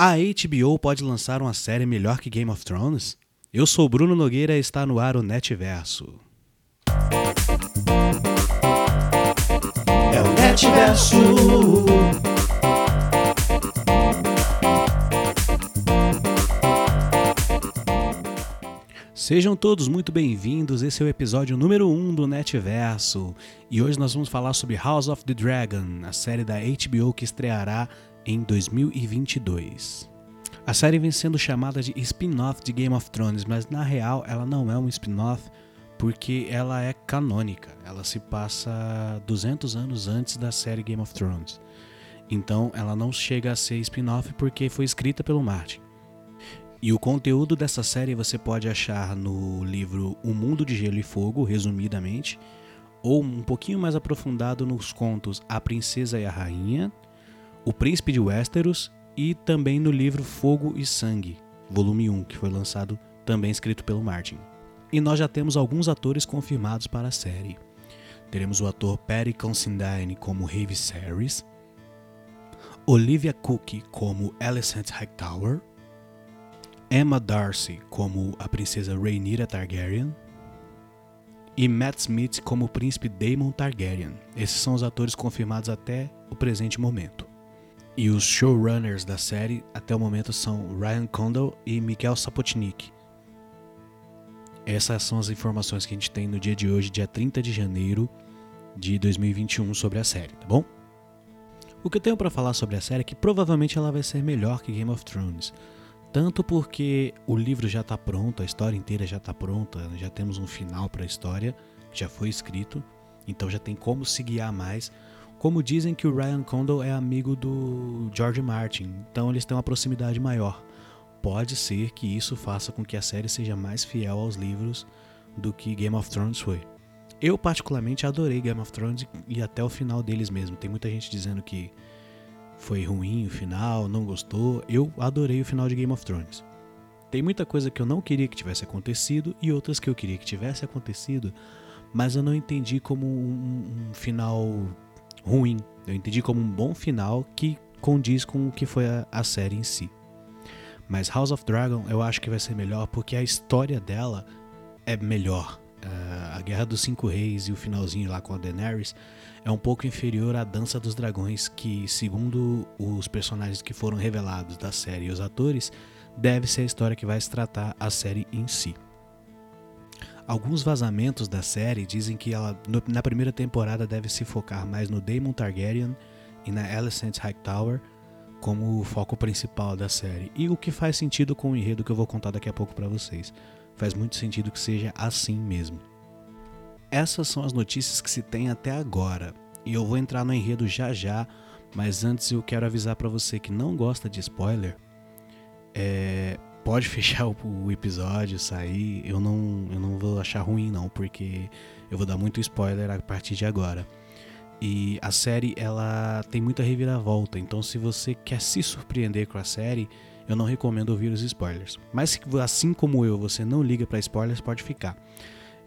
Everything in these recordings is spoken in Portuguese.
A HBO pode lançar uma série melhor que Game of Thrones? Eu sou Bruno Nogueira e está no ar o Netverso. É o Netverso. Sejam todos muito bem-vindos. Esse é o episódio número 1 um do Netverso. E hoje nós vamos falar sobre House of the Dragon, a série da HBO que estreará em 2022. A série vem sendo chamada de spin-off de Game of Thrones, mas na real ela não é um spin-off porque ela é canônica. Ela se passa 200 anos antes da série Game of Thrones. Então ela não chega a ser spin-off porque foi escrita pelo Martin. E o conteúdo dessa série você pode achar no livro O Mundo de Gelo e Fogo, resumidamente, ou um pouquinho mais aprofundado nos contos A Princesa e a Rainha, o Príncipe de Westeros e também no livro Fogo e Sangue, volume 1, que foi lançado também escrito pelo Martin. E nós já temos alguns atores confirmados para a série. Teremos o ator Paddy Considine como Rei Viserys, Olivia Cook como Alicent Hightower, Emma Darcy como a princesa Rhaenyra Targaryen e Matt Smith como o príncipe Daemon Targaryen. Esses são os atores confirmados até o presente momento. E os showrunners da série até o momento são Ryan Condal e Miguel Sapotnik. Essas são as informações que a gente tem no dia de hoje, dia 30 de janeiro de 2021, sobre a série, tá bom? O que eu tenho para falar sobre a série é que provavelmente ela vai ser melhor que Game of Thrones. Tanto porque o livro já está pronto, a história inteira já está pronta, já temos um final para a história, já foi escrito, então já tem como se guiar mais como dizem que o Ryan Condal é amigo do George Martin, então eles têm uma proximidade maior. Pode ser que isso faça com que a série seja mais fiel aos livros do que Game of Thrones foi. Eu particularmente adorei Game of Thrones e até o final deles mesmo. Tem muita gente dizendo que foi ruim o final, não gostou. Eu adorei o final de Game of Thrones. Tem muita coisa que eu não queria que tivesse acontecido e outras que eu queria que tivesse acontecido, mas eu não entendi como um, um final ruim. Eu entendi como um bom final que condiz com o que foi a, a série em si. Mas House of Dragon eu acho que vai ser melhor porque a história dela é melhor. Uh, a Guerra dos Cinco Reis e o finalzinho lá com a Daenerys é um pouco inferior à Dança dos Dragões, que, segundo os personagens que foram revelados da série e os atores, deve ser a história que vai se tratar a série em si. Alguns vazamentos da série dizem que ela na primeira temporada deve se focar mais no Daemon Targaryen e na Alicent Hightower como o foco principal da série. E o que faz sentido com o enredo que eu vou contar daqui a pouco para vocês. Faz muito sentido que seja assim mesmo. Essas são as notícias que se tem até agora. E eu vou entrar no enredo já já, mas antes eu quero avisar para você que não gosta de spoiler. É, pode fechar o, episódio, sair, eu não, eu não vou achar ruim não, porque eu vou dar muito spoiler a partir de agora. E a série ela tem muita reviravolta, então se você quer se surpreender com a série, eu não recomendo ouvir os spoilers. Mas se assim como eu, você não liga para spoilers, pode ficar.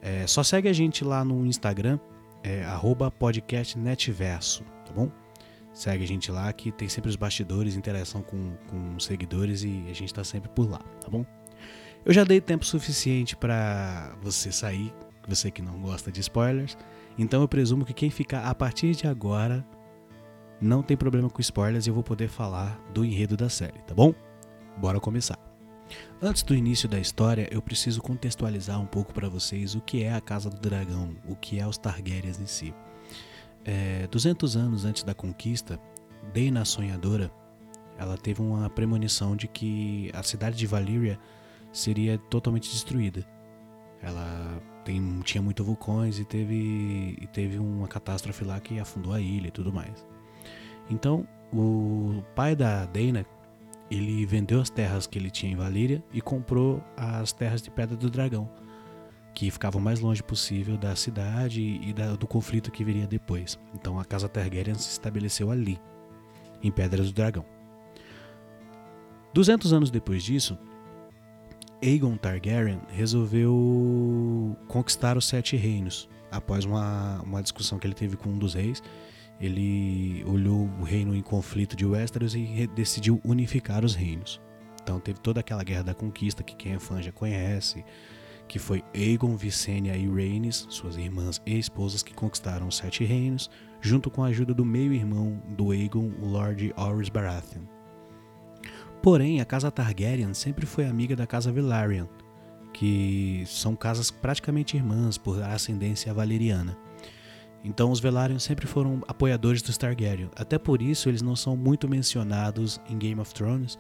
É, só segue a gente lá no Instagram, é, podcastnetverso, tá bom? Segue a gente lá que tem sempre os bastidores, interação com, com os seguidores e a gente tá sempre por lá, tá bom? Eu já dei tempo suficiente para você sair, você que não gosta de spoilers. Então eu presumo que quem ficar a partir de agora não tem problema com spoilers e eu vou poder falar do enredo da série, tá bom? Bora começar. Antes do início da história, eu preciso contextualizar um pouco para vocês o que é a Casa do Dragão, o que é os Targaryens em si. É, 200 anos antes da conquista, Dana Sonhadora, ela teve uma premonição de que a cidade de Valyria seria totalmente destruída. Ela tem, tinha muitos vulcões e teve, e teve uma catástrofe lá que afundou a ilha e tudo mais. Então, o pai da Dana, ele vendeu as terras que ele tinha em Valíria e comprou as terras de Pedra do Dragão que ficavam mais longe possível da cidade e da, do conflito que viria depois. Então a casa Targaryen se estabeleceu ali, em Pedras do Dragão. 200 anos depois disso, Aegon Targaryen resolveu conquistar os Sete Reinos, após uma, uma discussão que ele teve com um dos reis. ele olhou o reino em conflito de Westeros e decidiu unificar os reinos. Então teve toda aquela guerra da conquista que quem é fã já conhece, que foi Aegon, Visenya e Rhaenys, suas irmãs e esposas que conquistaram os Sete Reinos, junto com a ajuda do meio-irmão do Aegon, o Lord Orys Baratheon. Porém, a casa Targaryen sempre foi amiga da casa Velaryon, que são casas praticamente irmãs por ascendência valeriana. Então os Velaryon sempre foram apoiadores dos Targaryen. Até por isso eles não são muito mencionados em Game of Thrones,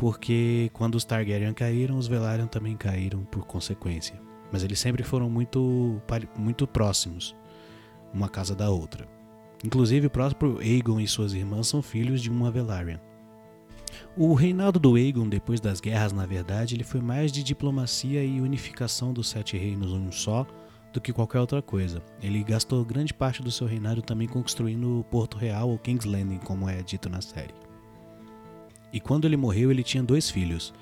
porque quando os Targaryen caíram, os Velaryon também caíram por consequência. Mas eles sempre foram muito, muito próximos, uma casa da outra. Inclusive o próprio Aegon e suas irmãs são filhos de uma Velaryon. O reinado do Aegon depois das guerras, na verdade, ele foi mais de diplomacia e unificação dos sete reinos um só, do que qualquer outra coisa. Ele gastou grande parte do seu reinado também construindo Porto Real ou King's Landing, como é dito na série. E quando ele morreu, ele tinha dois filhos.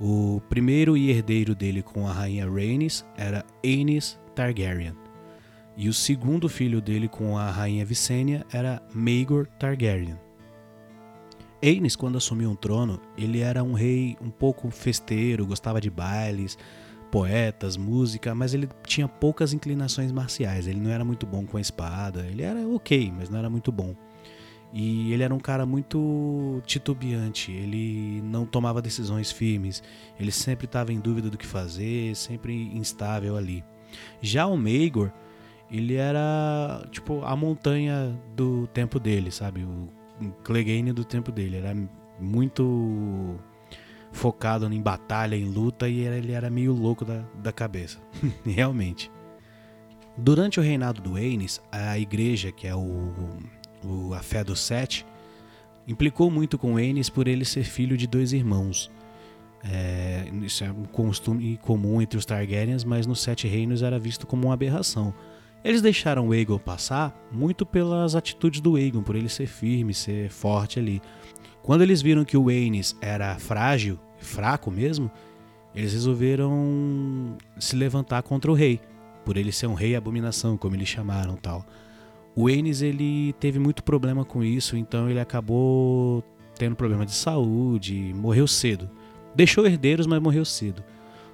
O primeiro e herdeiro dele com a rainha Rhaenys era Aenys Targaryen. E o segundo filho dele com a rainha Visenya era Maegor Targaryen. Aenys, quando assumiu o trono, ele era um rei um pouco festeiro, gostava de bailes, poetas, música, mas ele tinha poucas inclinações marciais. Ele não era muito bom com a espada. Ele era ok, mas não era muito bom. E ele era um cara muito titubeante, ele não tomava decisões firmes, ele sempre estava em dúvida do que fazer, sempre instável ali. Já o Maegor, ele era tipo a montanha do tempo dele, sabe? O Clegane do tempo dele. Era muito focado em batalha, em luta, e ele era meio louco da, da cabeça. Realmente. Durante o reinado do Aenys, a igreja, que é o, o, a fé dos sete, implicou muito com Aenys por ele ser filho de dois irmãos. É, isso é um costume comum entre os Targaryens, mas nos Sete Reinos era visto como uma aberração. Eles deixaram o Aegon passar muito pelas atitudes do Aegon, por ele ser firme, ser forte ali. Quando eles viram que o Aenys era frágil, fraco mesmo, eles resolveram se levantar contra o rei, por ele ser um rei abominação, como eles chamaram tal. O Aenys ele teve muito problema com isso, então ele acabou tendo problema de saúde, morreu cedo. Deixou herdeiros, mas morreu cedo.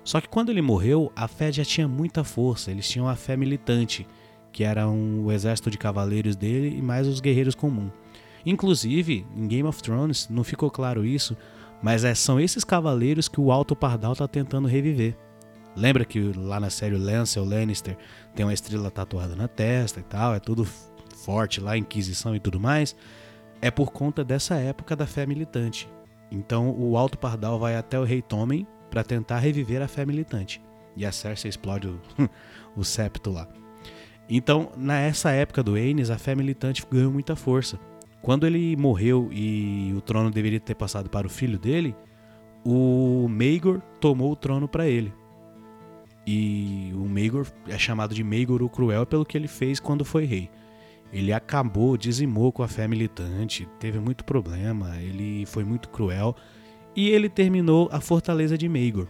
Só que quando ele morreu, a fé já tinha muita força, eles tinham a fé militante, que era um, o exército de cavaleiros dele e mais os guerreiros comuns. Inclusive, em Game of Thrones, não ficou claro isso, mas é, são esses cavaleiros que o Alto Pardal está tentando reviver. Lembra que lá na série o Lancel Lannister tem uma estrela tatuada na testa e tal, é tudo forte lá, Inquisição e tudo mais? É por conta dessa época da fé militante. Então o Alto Pardal vai até o Rei Tommen para tentar reviver a fé militante. E a Cersei explode o, o septo lá. Então, nessa época do Aenys, a fé militante ganhou muita força. Quando ele morreu e o trono deveria ter passado para o filho dele, o Maegor tomou o trono para ele. E o Maegor é chamado de Maegor o Cruel pelo que ele fez quando foi rei. Ele acabou, dizimou com a fé militante, teve muito problema, ele foi muito cruel e ele terminou a Fortaleza de Maegor,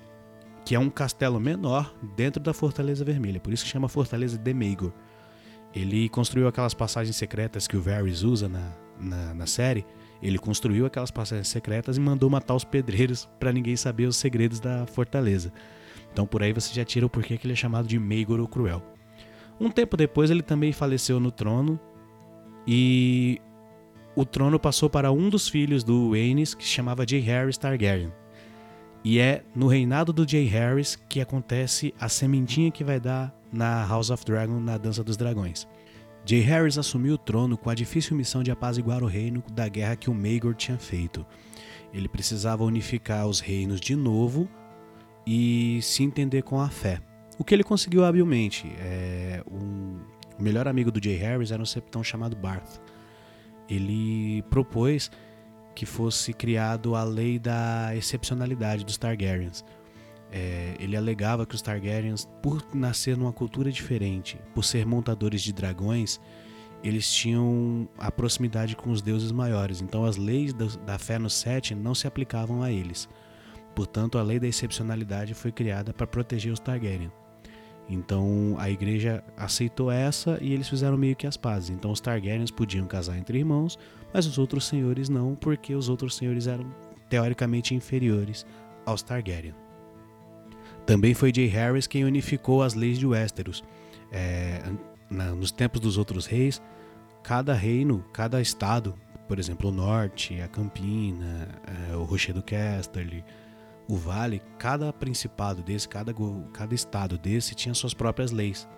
que é um castelo menor dentro da Fortaleza Vermelha, por isso que chama Fortaleza de Maegor. Ele construiu aquelas passagens secretas que o Varys usa na, na, na série. Ele construiu aquelas passagens secretas e mandou matar os pedreiros para ninguém saber os segredos da fortaleza. Então por aí você já tira o porquê que ele é chamado de Maegor o Cruel. Um tempo depois ele também faleceu no trono e o trono passou para um dos filhos do Aenys, que se chamava J. Harris Targaryen. E é no reinado do J. Harris que acontece a sementinha que vai dar na House of Dragon, na Dança dos Dragões. J. Harris assumiu o trono com a difícil missão de apaziguar o reino da guerra que o Maegor tinha feito. Ele precisava unificar os reinos de novo e se entender com a fé. O que ele conseguiu habilmente. É, um, o melhor amigo do J. Harris era um septão chamado Barth ele propôs que fosse criado a lei da excepcionalidade dos Targaryens. É, ele alegava que os Targaryens, por nascer numa cultura diferente, por ser montadores de dragões, eles tinham a proximidade com os deuses maiores. Então as leis da fé no Sete não se aplicavam a eles. Portanto, a lei da excepcionalidade foi criada para proteger os Targaryen. Então a igreja aceitou essa e eles fizeram meio que as pazes. Então os Targaryens podiam casar entre irmãos, mas os outros senhores não, porque os outros senhores eram teoricamente inferiores aos Targaryen. Também foi Jay Harris quem unificou as leis de Westeros. É, na, nos tempos dos outros reis, cada reino, cada estado, por exemplo, o norte, a Campina, é, o Rochedo Casterly, o Vale, cada principado desse, cada, cada estado desse tinha suas próprias leis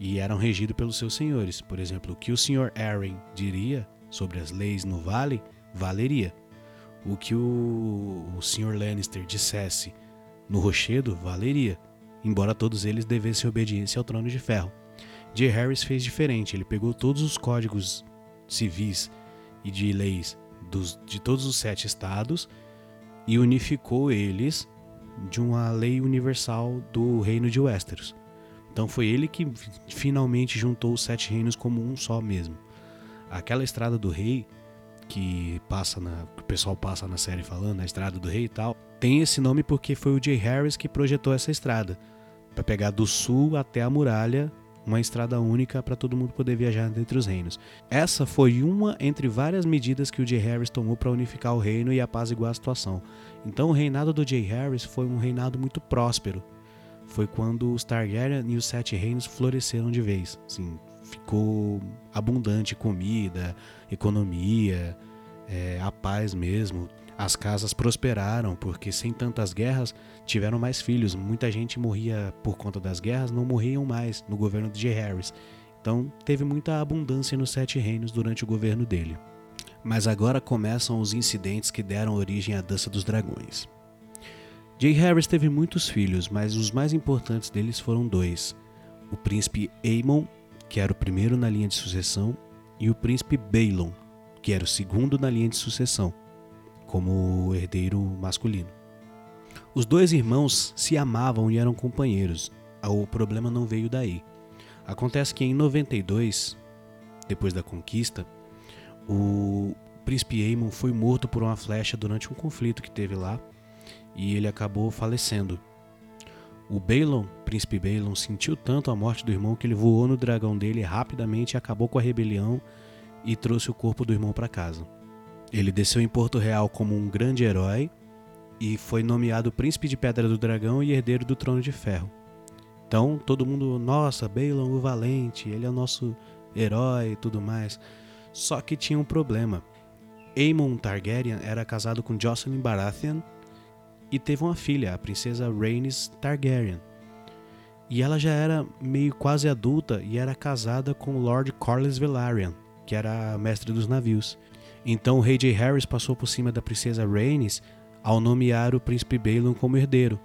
e eram regidos pelos seus senhores. Por exemplo, o que o senhor Arryn diria sobre as leis no Vale, valeria. O que o, o senhor Lannister dissesse no Rochedo, valeria, embora todos eles devessem obediência ao Trono de Ferro. J. Harris fez diferente, ele pegou todos os códigos civis e de leis dos, de todos os sete estados e unificou eles de uma lei universal do reino de Westeros. Então foi ele que finalmente juntou os sete reinos como um só mesmo. Aquela estrada do rei que passa na, que o pessoal passa na série falando, a estrada do rei e tal, tem esse nome porque foi o Jay Harris que projetou essa estrada para pegar do sul até a muralha uma estrada única para todo mundo poder viajar entre os reinos. Essa foi uma entre várias medidas que o Jay Harris tomou para unificar o reino e apaziguar a situação. Então o reinado do Jay Harris foi um reinado muito próspero. Foi quando os Targaryen e os Sete Reinos floresceram de vez. Assim, ficou abundante comida, economia, é, a paz mesmo. As casas prosperaram porque sem tantas guerras tiveram mais filhos. Muita gente morria por conta das guerras, não morriam mais no governo de. Harris. Então teve muita abundância nos Sete Reinos durante o governo dele. Mas agora começam os incidentes que deram origem à Dança dos Dragões. J. Harris teve muitos filhos, mas os mais importantes deles foram dois: o príncipe Aemon, que era o primeiro na linha de sucessão, e o príncipe Balon, que era o segundo na linha de sucessão como herdeiro masculino. Os dois irmãos se amavam e eram companheiros. O problema não veio daí. Acontece que em 92, depois da conquista, o príncipe Aemon foi morto por uma flecha durante um conflito que teve lá e ele acabou falecendo. O Balon, príncipe Balon, sentiu tanto a morte do irmão que ele voou no dragão dele rapidamente, acabou com a rebelião e trouxe o corpo do irmão para casa. Ele desceu em Porto Real como um grande herói e foi nomeado Príncipe de Pedra do Dragão e herdeiro do Trono de Ferro. Então todo mundo, nossa, Balon o Valente, ele é o nosso herói e tudo mais. Só que tinha um problema. Aemon Targaryen era casado com Jocelyn Baratheon e teve uma filha, a princesa Rhaenys Targaryen. E ela já era meio quase adulta e era casada com Lord Corlys Velaryon, que era mestre dos navios. Então o rei J. Harris passou por cima da princesa Rhaenys ao nomear o príncipe Balon como herdeiro.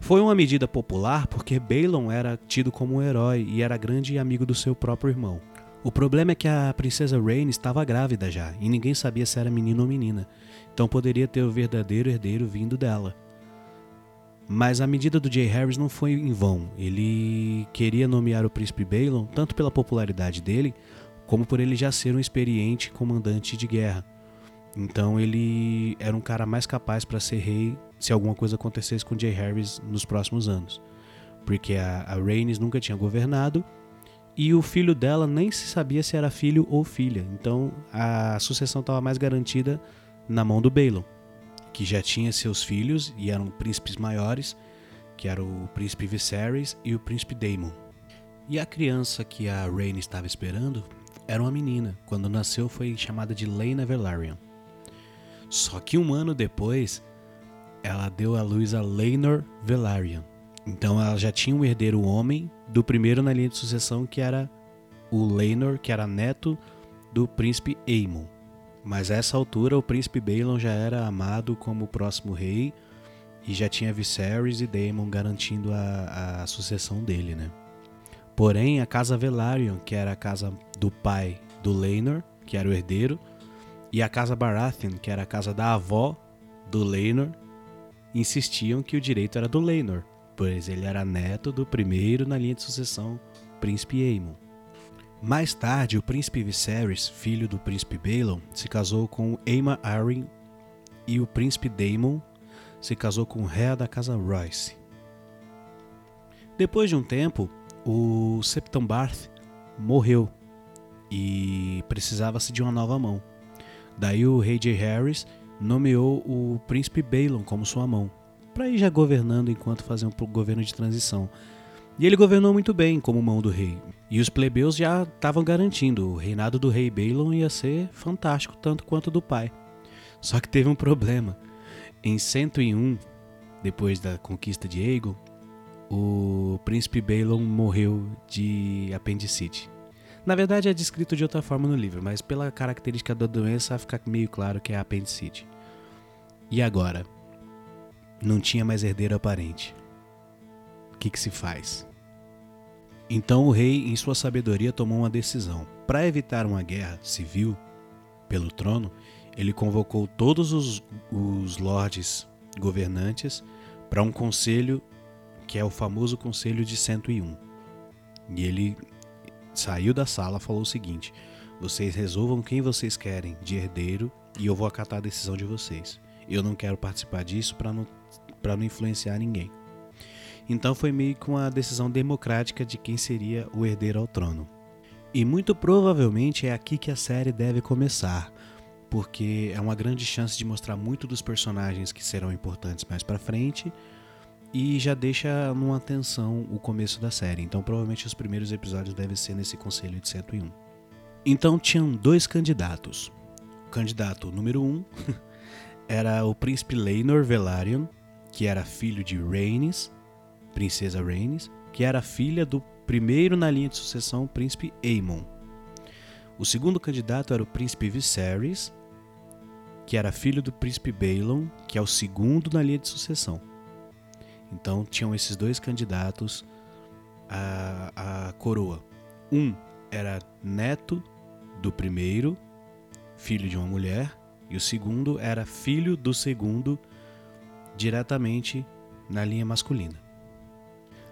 Foi uma medida popular porque Balon era tido como um herói e era grande amigo do seu próprio irmão. O problema é que a princesa Rhaenys estava grávida já e ninguém sabia se era menino ou menina, então poderia ter o verdadeiro herdeiro vindo dela. Mas a medida do Jay Harris não foi em vão. Ele queria nomear o príncipe Balon tanto pela popularidade dele, como por ele já ser um experiente comandante de guerra. Então ele era um cara mais capaz para ser rei se alguma coisa acontecesse com Jay Harris nos próximos anos. Porque a, a Rhaenys nunca tinha governado e o filho dela nem se sabia se era filho ou filha. Então a sucessão estava mais garantida na mão do Balon, que já tinha seus filhos e eram príncipes maiores, que era o príncipe Viserys e o príncipe Daemon. E a criança que a Rhaenys estava esperando era uma menina. Quando nasceu foi chamada de Lena Velaryon. Só que um ano depois, ela deu à luz a Laenor Velaryon. Então ela já tinha um herdeiro homem do primeiro na linha de sucessão que era o Laenor, que era neto do príncipe Aemon. Mas a essa altura o príncipe Balon já era amado como o próximo rei e já tinha Viserys e Daemon garantindo a, a sucessão dele, né? Porém, a casa Velaryon, que era a casa do pai do Laenor, que era o herdeiro, e a casa Baratheon, que era a casa da avó do Laenor, insistiam que o direito era do Laenor, pois ele era neto do primeiro na linha de sucessão, príncipe Aemon. Mais tarde, o príncipe Viserys, filho do príncipe Balon, se casou com Aemma Arryn e o príncipe Daemon se casou com Rhea da casa Royce. Depois de um tempo, o Septon Barth morreu e precisava-se de uma nova mão. Daí o rei J. Harris nomeou o príncipe Balon como sua mão, para ir já governando enquanto fazia um governo de transição. E ele governou muito bem como mão do rei. E os plebeus já estavam garantindo, o reinado do rei Balon ia ser fantástico tanto quanto do pai. Só que teve um problema. Em 101, depois da conquista de Aegon, o príncipe Balon morreu de apendicite. Na verdade é descrito de outra forma no livro, mas pela característica da doença fica meio claro que é apendicite. E agora? Não tinha mais herdeiro aparente. O que, que se faz? Então o rei, em sua sabedoria, tomou uma decisão. Para evitar uma guerra civil pelo trono, ele convocou todos os, os lordes governantes para um conselho que é o famoso Conselho de 101. E ele saiu da sala e falou o seguinte: vocês resolvam quem vocês querem de herdeiro e eu vou acatar a decisão de vocês. Eu não quero participar disso para não, não influenciar ninguém. Então foi meio que uma decisão democrática de quem seria o herdeiro ao trono. E muito provavelmente é aqui que a série deve começar, porque é uma grande chance de mostrar muito dos personagens que serão importantes mais para frente e já deixa numa tensão o começo da série. Então provavelmente os primeiros episódios devem ser nesse conselho de 101. Então tinham dois candidatos. O candidato número um era o príncipe Laenor Velaryon, que era filho de Rhaenys, princesa Rhaenys, que era filha do primeiro na linha de sucessão, príncipe Aemon. O segundo candidato era o príncipe Viserys, que era filho do príncipe Balon, que é o segundo na linha de sucessão. Então tinham esses dois candidatos à, à coroa. Um era neto do primeiro, filho de uma mulher, e o segundo era filho do segundo, diretamente na linha masculina.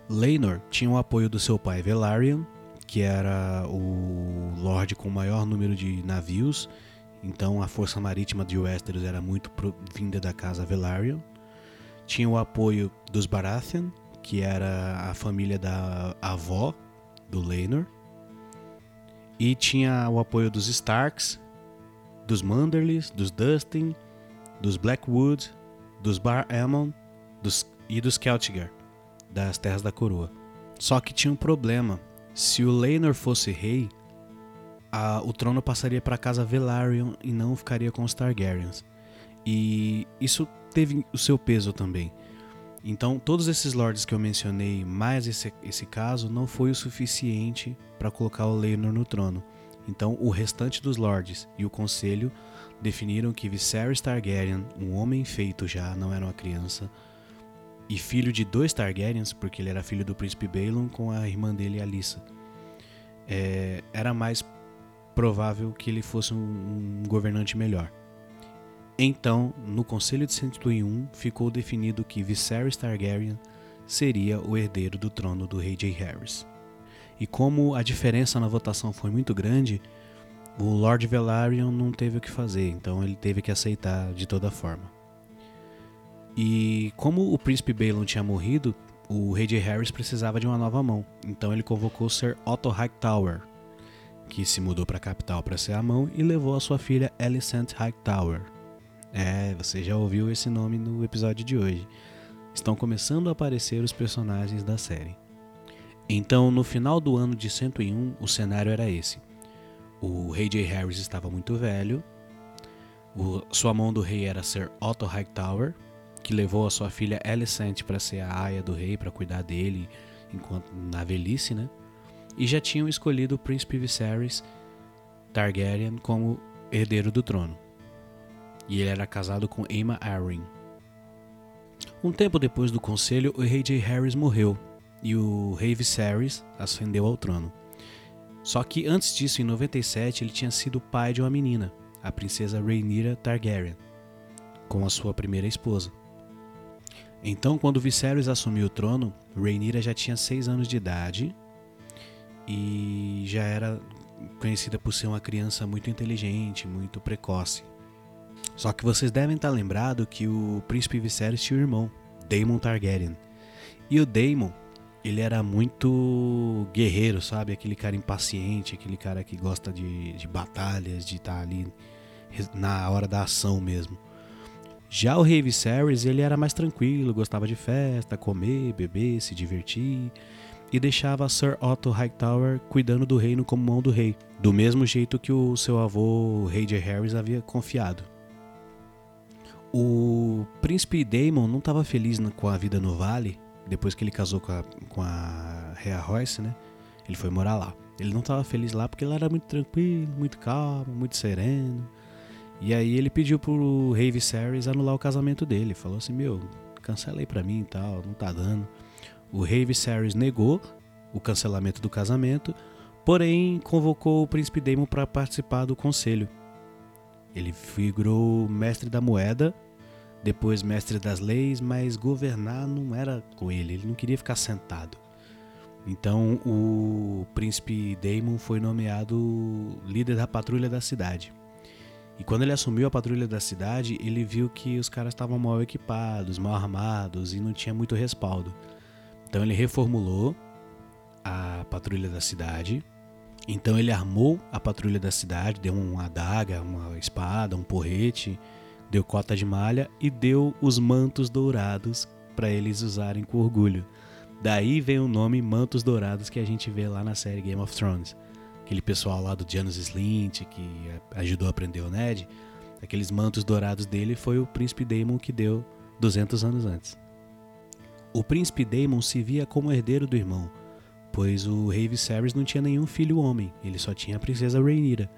Laenor tinha o apoio do seu pai Velaryon, que era o lord com o maior número de navios, então a força marítima de Westeros era muito vinda da casa Velaryon tinha o apoio dos Baratheon, que era a família da avó do Laenor, e tinha o apoio dos Starks, dos Manderlys, dos Dustin, dos Blackwood, dos Bar Aemon dos, e dos Celtigar, das Terras da Coroa. Só que tinha um problema. Se o Laenor fosse rei, a, o trono passaria para a casa Velaryon e não ficaria com os Targaryens. E isso teve o seu peso também. Então, todos esses lords que eu mencionei, mais esse, esse caso, não foi o suficiente para colocar o Laenor no trono. Então, o restante dos lords e o conselho definiram que Viserys Targaryen, um homem feito já, não era uma criança, e filho de dois Targaryens, porque ele era filho do príncipe Balon com a irmã dele, Alyssa, é, era mais provável que ele fosse um, um governante melhor. Então, no Conselho de 101 ficou definido que Viserys Targaryen seria o herdeiro do trono do rei J. Harris. E como a diferença na votação foi muito grande, o Lord Velaryon não teve o que fazer, então ele teve que aceitar de toda forma. E como o príncipe Balon tinha morrido, o rei J. Harris precisava de uma nova mão, então ele convocou Sir Otto Hightower, que se mudou para a capital para ser a mão e levou a sua filha Alicent Hightower. É, você já ouviu esse nome no episódio de hoje. Estão começando a aparecer os personagens da série. Então, no final do ano de 101, o cenário era esse. O rei J. Harris estava muito velho. O, sua mão do rei era Sir Otto Hightower, que levou a sua filha Alicent para ser a aia do rei, para cuidar dele enquanto na velhice, né? E já tinham escolhido o príncipe Viserys Targaryen como herdeiro do trono e ele era casado com Aemma Arryn. Um tempo depois do conselho, o rei J. Harris morreu e o rei Viserys ascendeu ao trono. Só que antes disso, em 97, ele tinha sido pai de uma menina, a princesa Rhaenyra Targaryen, com a sua primeira esposa. Então, quando Viserys assumiu o trono, Rhaenyra já tinha 6 anos de idade e já era conhecida por ser uma criança muito inteligente, muito precoce. Só que vocês devem estar lembrado que o príncipe Viserys tinha um irmão, Daemon Targaryen. E o Daemon, ele era muito guerreiro, sabe? Aquele cara impaciente, aquele cara que gosta de, de batalhas, de estar tá ali na hora da ação mesmo. Já o Rei Viserys, ele era mais tranquilo, gostava de festa, comer, beber, se divertir e deixava Sir Otto Hightower cuidando do reino como mão do rei, do mesmo jeito que o seu avô, rei de Harris, havia confiado. O príncipe Daemon não estava feliz com a vida no vale, depois que ele casou com a, com a Rhea Royce, né? Ele foi morar lá. Ele não estava feliz lá porque ele era muito tranquilo, muito calmo, muito sereno. E aí ele pediu pro rei Viserys anular o casamento dele. Falou assim, meu, cancela aí pra mim e tal, não tá dando. O rei Viserys negou o cancelamento do casamento, porém convocou o príncipe Daemon para participar do conselho. Ele figurou mestre da moeda, depois mestre das leis, mas governar não era com ele, ele não queria ficar sentado. Então o príncipe Daemon foi nomeado líder da patrulha da cidade. E quando ele assumiu a patrulha da cidade, ele viu que os caras estavam mal equipados, mal armados e não tinha muito respaldo. Então ele reformulou a patrulha da cidade. Então ele armou a patrulha da cidade, deu uma adaga, uma espada, um porrete, deu cota de malha e deu os mantos dourados para eles usarem com orgulho. Daí vem o nome Mantos Dourados que a gente vê lá na série Game of Thrones. Aquele pessoal lá do Janus Slint que ajudou a aprender o Ned, aqueles mantos dourados dele foi o príncipe Daemon que deu 200 anos antes. O príncipe Daemon se via como herdeiro do irmão, pois o rei Viserys não tinha nenhum filho homem, ele só tinha a princesa Rhaenyra.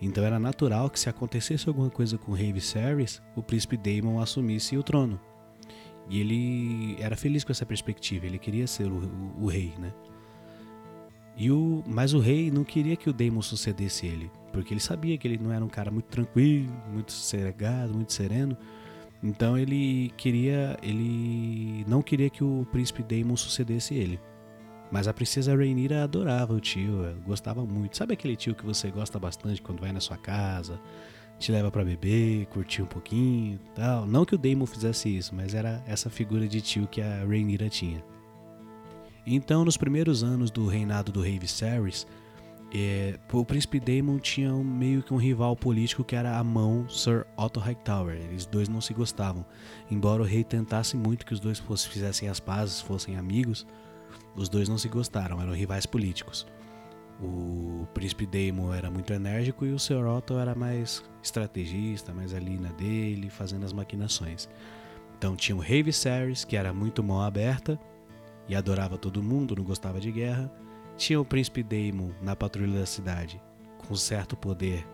Então era natural que se acontecesse alguma coisa com o rei Viserys, o príncipe Daemon assumisse o trono. E ele era feliz com essa perspectiva, ele queria ser o, o, o rei, né? E o, mas o rei não queria que o Daemon sucedesse ele, porque ele sabia que ele não era um cara muito tranquilo, muito sossegado, muito sereno, então ele queria, ele não queria que o príncipe Daemon sucedesse ele. Mas a princesa Rhaenyra adorava o tio, gostava muito. Sabe aquele tio que você gosta bastante quando vai na sua casa, te leva para beber, curtir um pouquinho, tal. Não que o Daemon fizesse isso, mas era essa figura de tio que a Rhaenyra tinha. Então, nos primeiros anos do reinado do rei Viserys, é, o príncipe Daemon tinha um, meio que um rival político que era a mão Sir Otto Hightower. Eles dois não se gostavam. Embora o rei tentasse muito que os dois fossem, fizessem as pazes, fossem amigos, os dois não se gostaram, eram rivais políticos. O príncipe Daemon era muito enérgico e o Sir Otto era mais estrategista, mais ali na dele, fazendo as maquinações. Então tinha o rei Viserys, que era muito mão aberta e adorava todo mundo, não gostava de guerra tinha o príncipe Daemon na patrulha da cidade, com certo poder,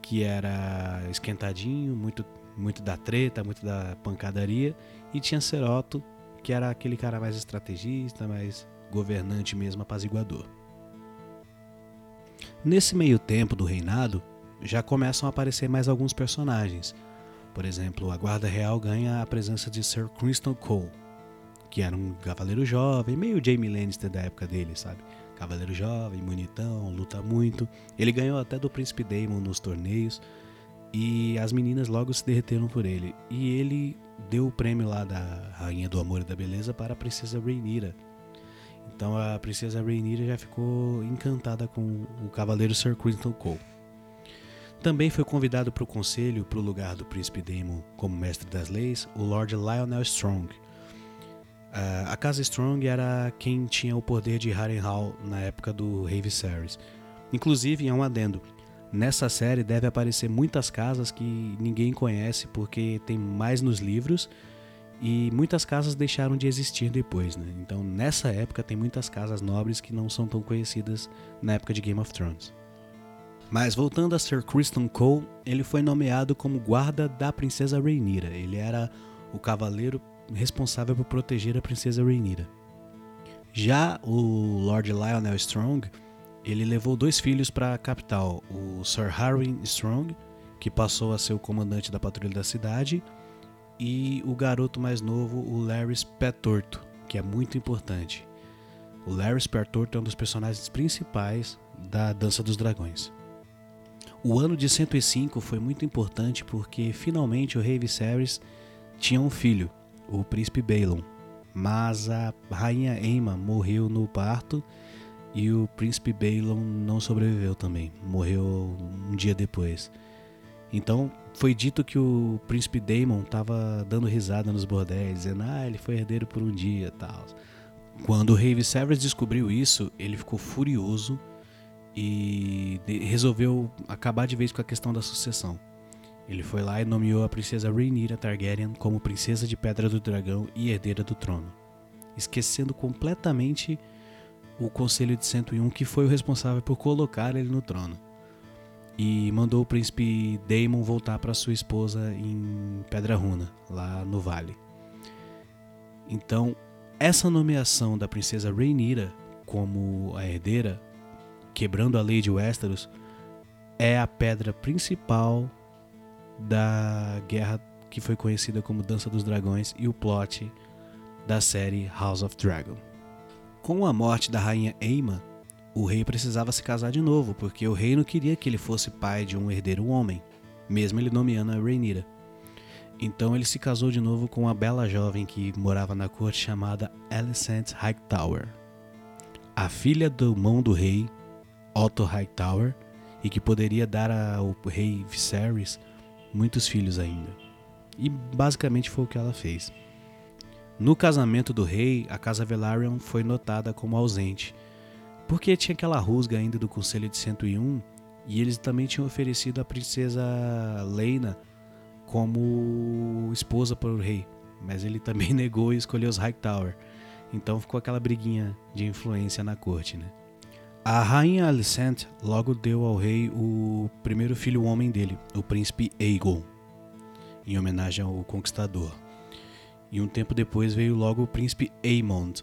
que era esquentadinho, muito, muito da treta, muito da pancadaria, e tinha Seroto, que era aquele cara mais estrategista, mais governante mesmo, apaziguador. Nesse meio tempo do reinado, já começam a aparecer mais alguns personagens. Por exemplo, a Guarda Real ganha a presença de Sir Criston Cole, que era um cavaleiro jovem, meio Jaime Lannister da época dele, sabe? Cavaleiro jovem, bonitão, luta muito. Ele ganhou até do Príncipe Daemon nos torneios e as meninas logo se derreteram por ele. E ele deu o prêmio lá da Rainha do Amor e da Beleza para a Princesa Rhaenyra. Então a Princesa Rhaenyra já ficou encantada com o Cavaleiro Sir Criston Cole. Também foi convidado para o conselho, para o lugar do Príncipe Daemon como mestre das leis, o Lord Lionel Strong, a Casa Strong era quem tinha o poder de Harrenhal na época do Rei Viserys. Inclusive, é um adendo. Nessa série deve aparecer muitas casas que ninguém conhece porque tem mais nos livros e muitas casas deixaram de existir depois, né? Então, nessa época tem muitas casas nobres que não são tão conhecidas na época de Game of Thrones. Mas voltando a Sir Criston Cole, ele foi nomeado como guarda da princesa Rhaenyra. Ele era o cavaleiro responsável por proteger a princesa Rhaenyra. Já o Lord Lionel Strong, ele levou dois filhos para a capital, o Sir Harwin Strong, que passou a ser o comandante da patrulha da cidade, e o garoto mais novo, o Larry Petorto, que é muito importante. O Larry Petorto é um dos personagens principais da Dança dos Dragões. O ano de 105 foi muito importante porque finalmente o rei Viserys tinha um filho, o príncipe Balon. mas a rainha Aemma morreu no parto e o príncipe Balon não sobreviveu também, morreu um dia depois. Então foi dito que o príncipe Daemon estava dando risada nos bordéis, dizendo ah, ele foi herdeiro por um dia tal. Quando o rei Viserys descobriu isso, ele ficou furioso e resolveu acabar de vez com a questão da sucessão. Ele foi lá e nomeou a princesa Rhaenyra Targaryen como princesa de Pedra do Dragão e herdeira do trono, esquecendo completamente o Conselho de 101 que foi o responsável por colocar ele no trono. E mandou o príncipe Daemon voltar para sua esposa em Pedra Runa, lá no vale. Então, essa nomeação da princesa Rhaenyra como a herdeira, quebrando a lei de Westeros, é a pedra principal da guerra que foi conhecida como Dança dos Dragões e o plot da série House of Dragon. Com a morte da rainha Aemma, o rei precisava se casar de novo, porque o rei não queria que ele fosse pai de um herdeiro homem, mesmo ele nomeando a Rhaenyra. Então ele se casou de novo com uma bela jovem que morava na corte chamada Alicent Hightower, a filha do mão do rei Otto Hightower e que poderia dar ao rei Viserys muitos filhos ainda. E basicamente foi o que ela fez. No casamento do rei, a casa Velaryon foi notada como ausente, porque tinha aquela rusga ainda do Conselho de 101 e eles também tinham oferecido a princesa Leina como esposa para o rei, mas ele também negou e escolheu os Hightower. Então ficou aquela briguinha de influência na corte, né? A rainha Alicent logo deu ao rei o primeiro filho homem dele, o príncipe Aegon, em homenagem ao conquistador. E um tempo depois veio logo o príncipe Aemond,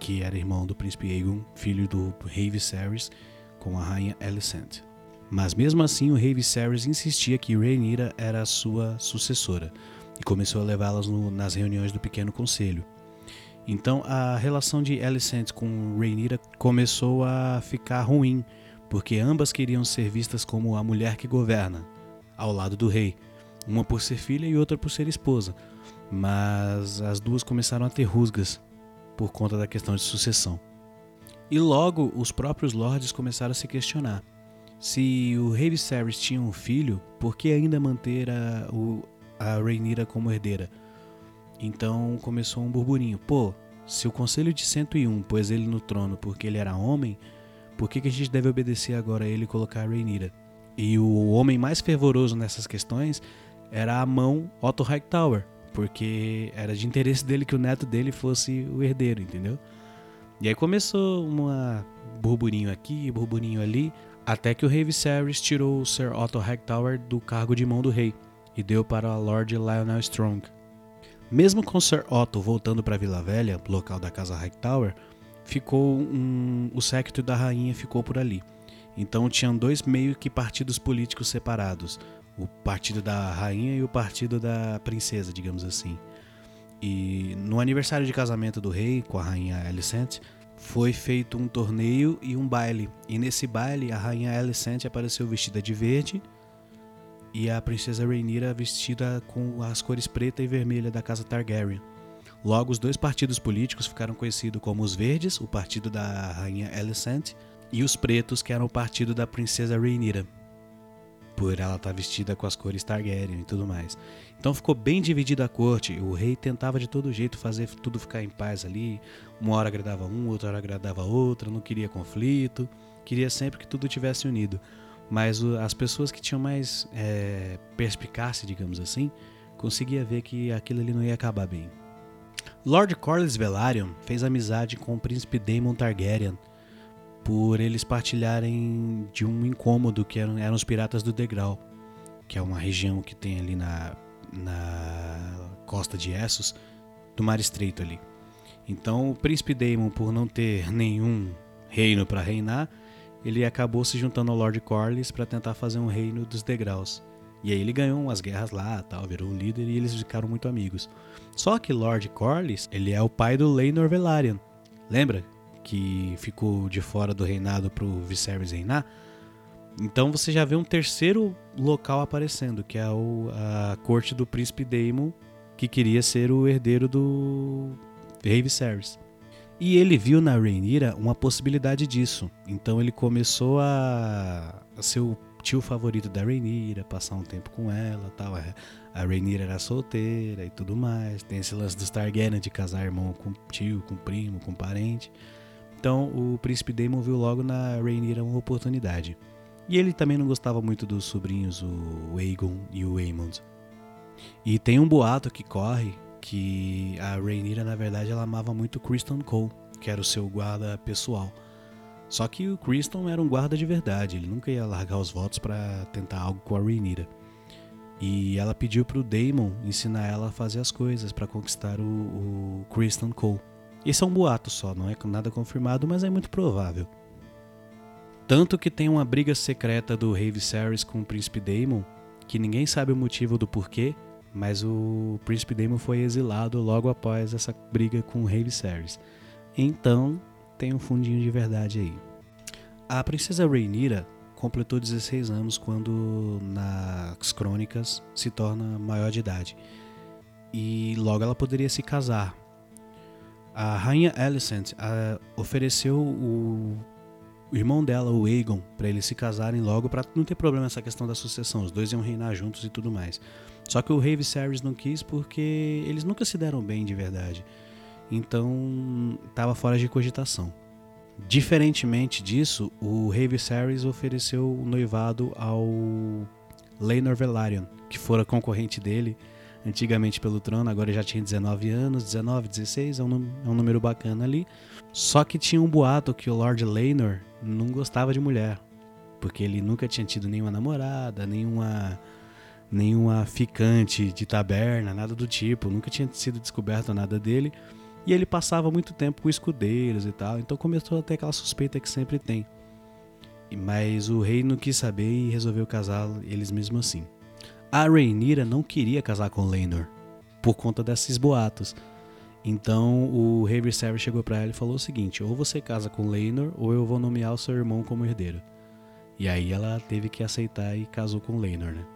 que era irmão do príncipe Aegon, filho do rei Viserys, com a rainha Alicent. Mas mesmo assim o rei Viserys insistia que Rhaenyra era a sua sucessora e começou a levá-las nas reuniões do pequeno conselho. Então a relação de Alicent com Rhaenyra começou a ficar ruim, porque ambas queriam ser vistas como a mulher que governa, ao lado do rei, uma por ser filha e outra por ser esposa. Mas as duas começaram a ter rusgas por conta da questão de sucessão. E logo os próprios lords começaram a se questionar. Se o rei Viserys tinha um filho, por que ainda manter a, o, a Rhaenyra como herdeira? Então começou um burburinho. Pô, se o conselho de 101 pôs ele no trono porque ele era homem, por que, que a gente deve obedecer agora a ele e colocar a Rhaenyra? E o homem mais fervoroso nessas questões era a mão Otto Hightower, porque era de interesse dele que o neto dele fosse o herdeiro, entendeu? E aí começou uma burburinho aqui, burburinho ali, até que o rei Viserys tirou o Sir Otto Hightower do cargo de mão do rei e deu para Lord Lionel Strong, mesmo com Sir Otto voltando para Vila Velha, local da casa Hightower, ficou um, o séquito da rainha ficou por ali. Então tinham dois meio que partidos políticos separados, o partido da rainha e o partido da princesa, digamos assim. E no aniversário de casamento do rei com a rainha Alicent, foi feito um torneio e um baile. E nesse baile a rainha Alicent apareceu vestida de verde e a princesa Rhaenyra vestida com as cores preta e vermelha da casa Targaryen. Logo, os dois partidos políticos ficaram conhecidos como os Verdes, o partido da rainha Alicent, e os Pretos, que eram o partido da princesa Rhaenyra, por ela estar vestida com as cores Targaryen e tudo mais. Então ficou bem dividida a corte. O rei tentava de todo jeito fazer tudo ficar em paz ali. Uma hora agradava um, outra hora agradava outra, não queria conflito, queria sempre que tudo tivesse unido mas as pessoas que tinham mais é, perspicácia, digamos assim, conseguia ver que aquilo ali não ia acabar bem. Lord Corlys Velaryon fez amizade com o príncipe Daemon Targaryen por eles partilharem de um incômodo que eram, eram os piratas do Degrau, que é uma região que tem ali na, na costa de Essos, do Mar Estreito ali. Então o príncipe Daemon, por não ter nenhum reino para reinar, ele acabou se juntando ao Lord Corlys para tentar fazer um reino dos degraus. E aí ele ganhou umas guerras lá, tal, virou um líder e eles ficaram muito amigos. Só que Lord Corlys, ele é o pai do Laenor Velaryon. Lembra que ficou de fora do reinado pro Viserys reinar? Então você já vê um terceiro local aparecendo, que é o, a corte do príncipe Daemon, que queria ser o herdeiro do Rave Series. E ele viu na Rhaenyra uma possibilidade disso. Então ele começou a, a ser o tio favorito da Rhaenyra, passar um tempo com ela tal. A Rhaenyra era solteira e tudo mais. Tem esse lance dos Targaryen de casar irmão com tio, com primo, com parente. Então o príncipe Daemon viu logo na Rhaenyra uma oportunidade. E ele também não gostava muito dos sobrinhos, o Aegon e o Aemond. E tem um boato que corre que a Rhaenyra, na verdade, ela amava muito Criston Cole, que era o seu guarda pessoal. Só que o Criston era um guarda de verdade, ele nunca ia largar os votos para tentar algo com a Rhaenyra. E ela pediu pro Daemon ensinar ela a fazer as coisas para conquistar o, o Criston Cole. Esse é um boato só, não é nada confirmado, mas é muito provável. Tanto que tem uma briga secreta do Rave Viserys com o Príncipe Daemon, que ninguém sabe o motivo do porquê, mas o Príncipe Daemon foi exilado logo após essa briga com o Rei Viserys. Então, tem um fundinho de verdade aí. A princesa Rhaenyra completou 16 anos quando nas crônicas se torna maior de idade. E logo ela poderia se casar. A rainha Alicent ofereceu o, o, irmão dela, o Aegon, para eles se casarem logo para não ter problema essa questão da sucessão. Os dois iam reinar juntos e tudo mais. Só que o rei Viserys não quis porque eles nunca se deram bem de verdade. Então estava fora de cogitação. Diferentemente disso, o rei Viserys ofereceu o noivado ao Laenor Velaryon, que fora concorrente dele antigamente pelo trono, agora já tinha 19 anos, 19, 16, é um, é um número bacana ali. Só que tinha um boato que o Lord Laenor não gostava de mulher, porque ele nunca tinha tido nenhuma namorada, nenhuma nenhuma ficante de taberna, nada do tipo, nunca tinha sido descoberto nada dele. E ele passava muito tempo com escudeiros e tal, então começou a ter aquela suspeita que sempre tem. Mas o rei não quis saber e resolveu casar eles mesmo assim. A Rhaenyra não queria casar com Laenor por conta desses boatos. Então o rei Viserys chegou para ela e falou o seguinte: ou você casa com Laenor ou eu vou nomear o seu irmão como herdeiro. E aí ela teve que aceitar e casou com Laenor, né?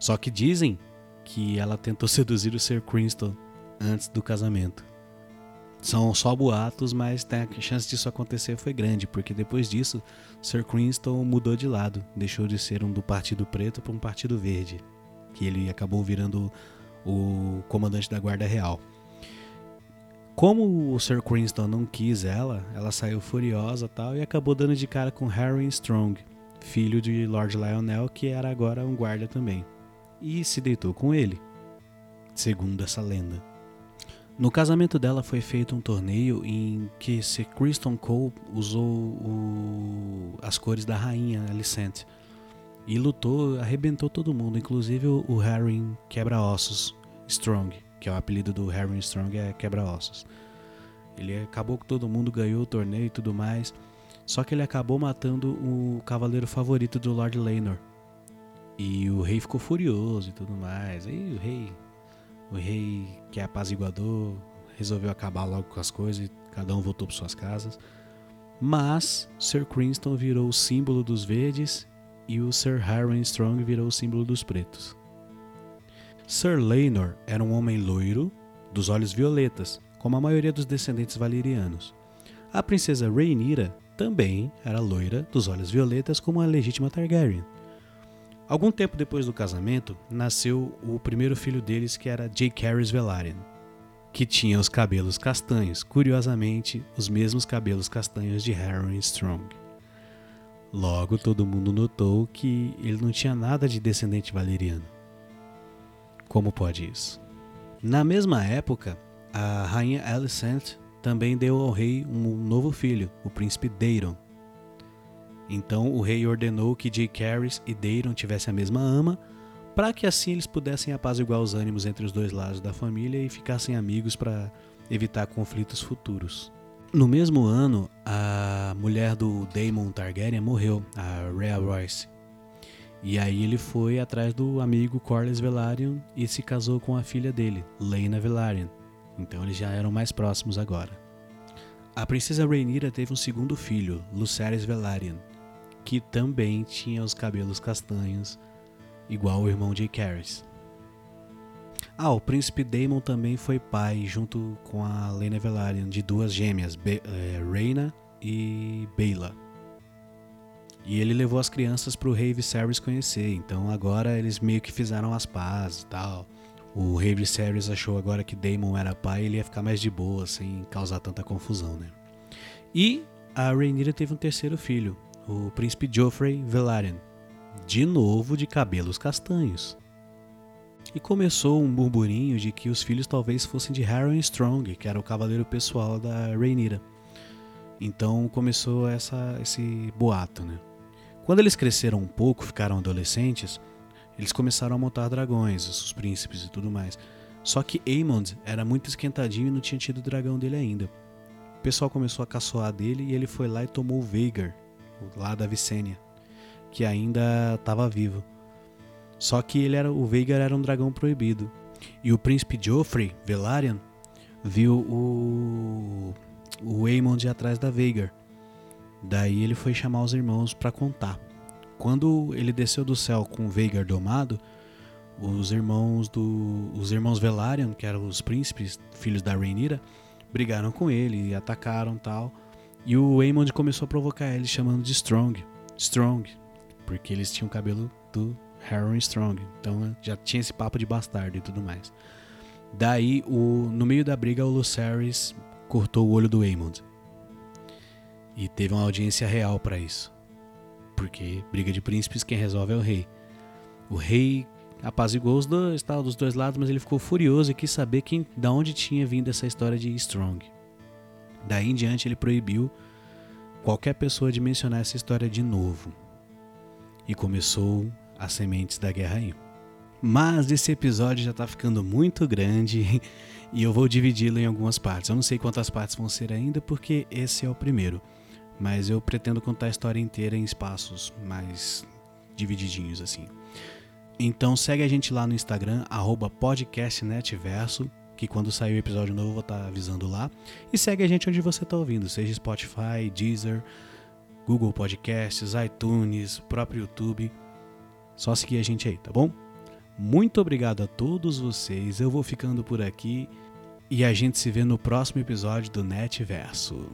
Só que dizem que ela tentou seduzir o Sir Criston antes do casamento. São só boatos, mas a chance disso acontecer foi grande, porque depois disso, Sir Criston mudou de lado, deixou de ser um do Partido Preto para um Partido Verde, que ele acabou virando o comandante da Guarda Real. Como o Sir Criston não quis ela, ela saiu furiosa tal e acabou dando de cara com Harry Strong, filho de Lord Lionel, que era agora um guarda também e se deitou com ele, segundo essa lenda. No casamento dela foi feito um torneio em que Sir Criston Cole usou o, as cores da rainha Alicent e lutou, arrebentou todo mundo, inclusive o Harry Quebra-Ossos Strong, que é o apelido do Harry Strong, é Quebra-Ossos. Ele acabou com todo mundo, ganhou o torneio e tudo mais. Só que ele acabou matando o cavaleiro favorito do Lord Laenor, e o rei ficou furioso e tudo mais. Aí o rei, o rei que é apaziguador, resolveu acabar logo com as coisas e cada um voltou para suas casas. Mas Sir Criston virou o símbolo dos verdes e o Sir Harry Strong virou o símbolo dos pretos. Sir Laenor era um homem loiro, dos olhos violetas, como a maioria dos descendentes valerianos. A princesa Rhaenyra também era loira, dos olhos violetas, como a legítima Targaryen. Algum tempo depois do casamento, nasceu o primeiro filho deles, que era Jaehaerys Velaryon, que tinha os cabelos castanhos, curiosamente, os mesmos cabelos castanhos de Harry Strong. Logo, todo mundo notou que ele não tinha nada de descendente valeriano. Como pode isso? Na mesma época, a rainha Alicent também deu ao rei um novo filho, o príncipe Daeron, então o rei ordenou que Jaehaerys e Daeron tivessem a mesma ama, para que assim eles pudessem apaziguar os ânimos entre os dois lados da família e ficassem amigos para evitar conflitos futuros. No mesmo ano, a mulher do Daemon Targaryen morreu, a Rhea Royce. E aí ele foi atrás do amigo Corlys Velaryon e se casou com a filha dele, Laena Velaryon. Então eles já eram mais próximos agora. A princesa Rhaenyra teve um segundo filho, Lucerys Velaryon, que também tinha os cabelos castanhos, igual o irmão de Caris. Ah, o príncipe Daemon também foi pai, junto com a Lena Velaryon, de duas gêmeas, Be é, Reina e Bela. E ele levou as crianças para o rei Viserys conhecer, então agora eles meio que fizeram as pazes e tal. O rei Viserys achou agora que Daemon era pai, ele ia ficar mais de boa, sem causar tanta confusão, né? E a Rhaenyra teve um terceiro filho, o príncipe Joffrey Velaryon, de novo de cabelos castanhos. E começou um burburinho de que os filhos talvez fossem de Harry Strong, que era o cavaleiro pessoal da Rhaenyra. Então começou essa, esse boato, né? Quando eles cresceram um pouco, ficaram adolescentes, eles começaram a montar dragões, os príncipes e tudo mais. Só que Aemond era muito esquentadinho e não tinha tido o dragão dele ainda. O pessoal começou a caçoar dele e ele foi lá e tomou o Veigar, lá da Vicênia, que ainda estava vivo. Só que ele era o Veigar era um dragão proibido. E o príncipe Joffrey Velaryon viu o o Aemond atrás da Veigar. Daí ele foi chamar os irmãos para contar. Quando ele desceu do céu com o Veigar domado, os irmãos do os irmãos Velaryon, que eram os príncipes, filhos da Rhaenyra, brigaram com ele e atacaram tal. E o Aemond começou a provocar eles chamando de Strong, Strong, porque eles tinham o cabelo do Harry Strong. Então já tinha esse papo de bastardo e tudo mais. Daí, o, no meio da briga, o Lucerys cortou o olho do Aemond. E teve uma audiência real para isso. Porque briga de príncipes, quem resolve é o rei. O rei apaziguou os dois, estava dos dois lados, mas ele ficou furioso e quis saber quem, da onde tinha vindo essa história de Strong. Daí em diante ele proibiu qualquer pessoa de mencionar essa história de novo. E começou as sementes da guerra aí. Mas esse episódio já está ficando muito grande e eu vou dividi-lo em algumas partes. Eu não sei quantas partes vão ser ainda porque esse é o primeiro, mas eu pretendo contar a história inteira em espaços mais divididinhos assim. Então segue a gente lá no Instagram @podcastnetverso, que quando sair o episódio novo eu vou estar tá avisando lá, e segue a gente onde você está ouvindo, seja Spotify, Deezer, Google Podcasts, iTunes, próprio YouTube. Só seguir a gente aí, tá bom? Muito obrigado a todos vocês. Eu vou ficando por aqui e a gente se vê no próximo episódio do Netverso.